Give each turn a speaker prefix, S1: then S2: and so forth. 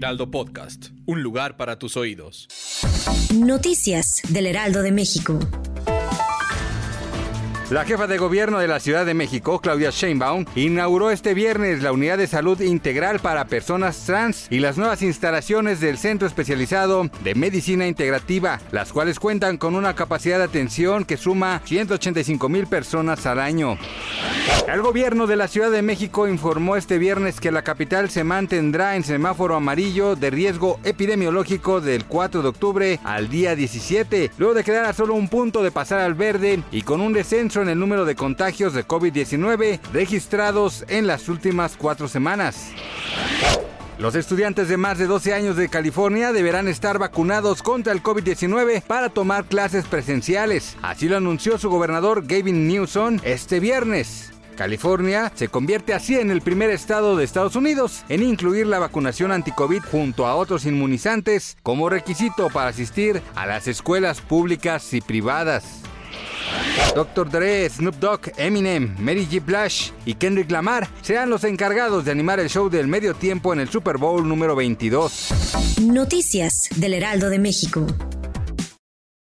S1: Heraldo Podcast, un lugar para tus oídos.
S2: Noticias del Heraldo de México.
S3: La jefa de gobierno de la Ciudad de México, Claudia Sheinbaum, inauguró este viernes la unidad de salud integral para personas trans y las nuevas instalaciones del Centro Especializado de Medicina Integrativa, las cuales cuentan con una capacidad de atención que suma 185 mil personas al año. El gobierno de la Ciudad de México informó este viernes que la capital se mantendrá en semáforo amarillo de riesgo epidemiológico del 4 de octubre al día 17, luego de quedar a solo un punto de pasar al verde y con un descenso en el número de contagios de COVID-19 registrados en las últimas cuatro semanas. Los estudiantes de más de 12 años de California deberán estar vacunados contra el COVID-19 para tomar clases presenciales. Así lo anunció su gobernador Gavin Newsom este viernes. California se convierte así en el primer estado de Estados Unidos en incluir la vacunación anti-COVID junto a otros inmunizantes como requisito para asistir a las escuelas públicas y privadas. Dr. Dre, Snoop Dogg, Eminem, Mary J. Blige y Kendrick Lamar serán los encargados de animar el show del medio tiempo en el Super Bowl número 22.
S2: Noticias del Heraldo de México.